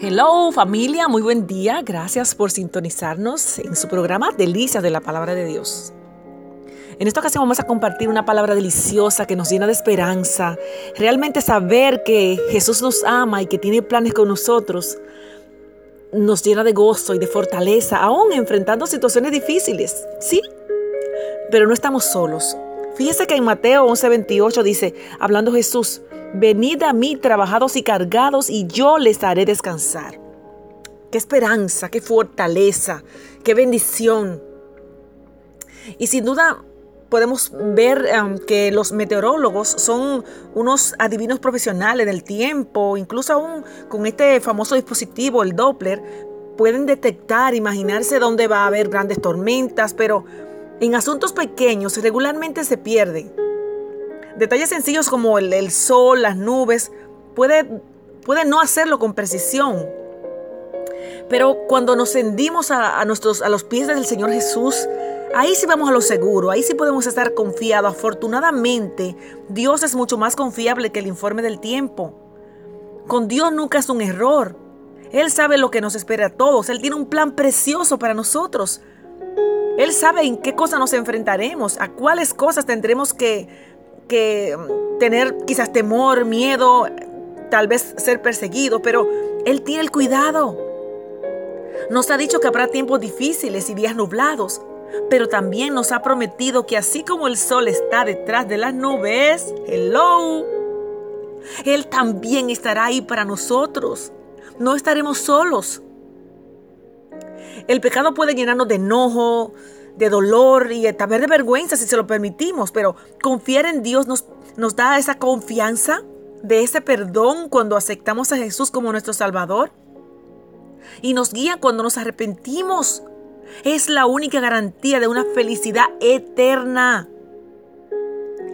Hello familia, muy buen día. Gracias por sintonizarnos en su programa Delicias de la Palabra de Dios. En esta ocasión vamos a compartir una palabra deliciosa que nos llena de esperanza. Realmente saber que Jesús nos ama y que tiene planes con nosotros nos llena de gozo y de fortaleza, aún enfrentando situaciones difíciles. Sí, pero no estamos solos. Fíjese que en Mateo 11:28 dice, hablando Jesús, Venid a mí trabajados y cargados y yo les haré descansar. Qué esperanza, qué fortaleza, qué bendición. Y sin duda podemos ver um, que los meteorólogos son unos adivinos profesionales del tiempo, incluso aún con este famoso dispositivo, el Doppler, pueden detectar, imaginarse dónde va a haber grandes tormentas, pero en asuntos pequeños regularmente se pierden. Detalles sencillos como el, sol, las nubes, puede, puede, no hacerlo con precisión. Pero cuando noshendimos a, nuestros, a los pies del Señor Jesús, ahí sí vamos a lo seguro, ahí sí podemos estar confiados. Afortunadamente, Dios es mucho más confiable que el informe del tiempo. Con Dios nunca es un error. Él sabe lo que nos espera a todos. Él tiene un plan precioso para nosotros. Él sabe en qué cosas nos enfrentaremos, a cuáles cosas tendremos que que mm, tener quizás temor, miedo, tal vez ser perseguido, pero Él tiene el cuidado. Nos ha dicho que habrá tiempos difíciles y días nublados, pero también nos ha prometido que así como el sol está detrás de las nubes, hello, Él también estará ahí para nosotros. No estaremos solos. El pecado puede llenarnos de enojo, de dolor y también de vergüenza si se lo permitimos, pero confiar en Dios nos, nos da esa confianza de ese perdón cuando aceptamos a Jesús como nuestro Salvador y nos guía cuando nos arrepentimos. Es la única garantía de una felicidad eterna.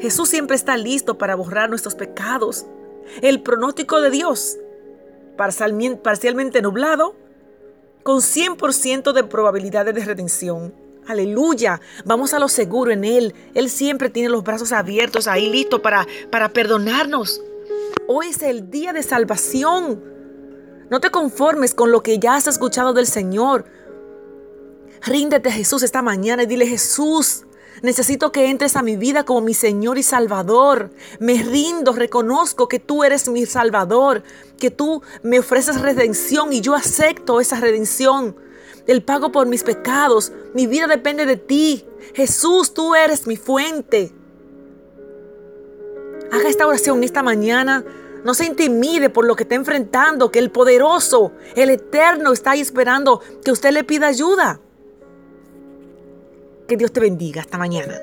Jesús siempre está listo para borrar nuestros pecados. El pronóstico de Dios, parcialmente nublado, con 100% de probabilidades de redención. Aleluya. Vamos a lo seguro en Él. Él siempre tiene los brazos abiertos ahí listos para, para perdonarnos. Hoy es el día de salvación. No te conformes con lo que ya has escuchado del Señor. Ríndete a Jesús esta mañana y dile, Jesús, necesito que entres a mi vida como mi Señor y Salvador. Me rindo, reconozco que tú eres mi Salvador, que tú me ofreces redención y yo acepto esa redención el pago por mis pecados. Mi vida depende de ti. Jesús, tú eres mi fuente. Haga esta oración esta mañana. No se intimide por lo que está enfrentando, que el poderoso, el eterno está ahí esperando que usted le pida ayuda. Que Dios te bendiga esta mañana.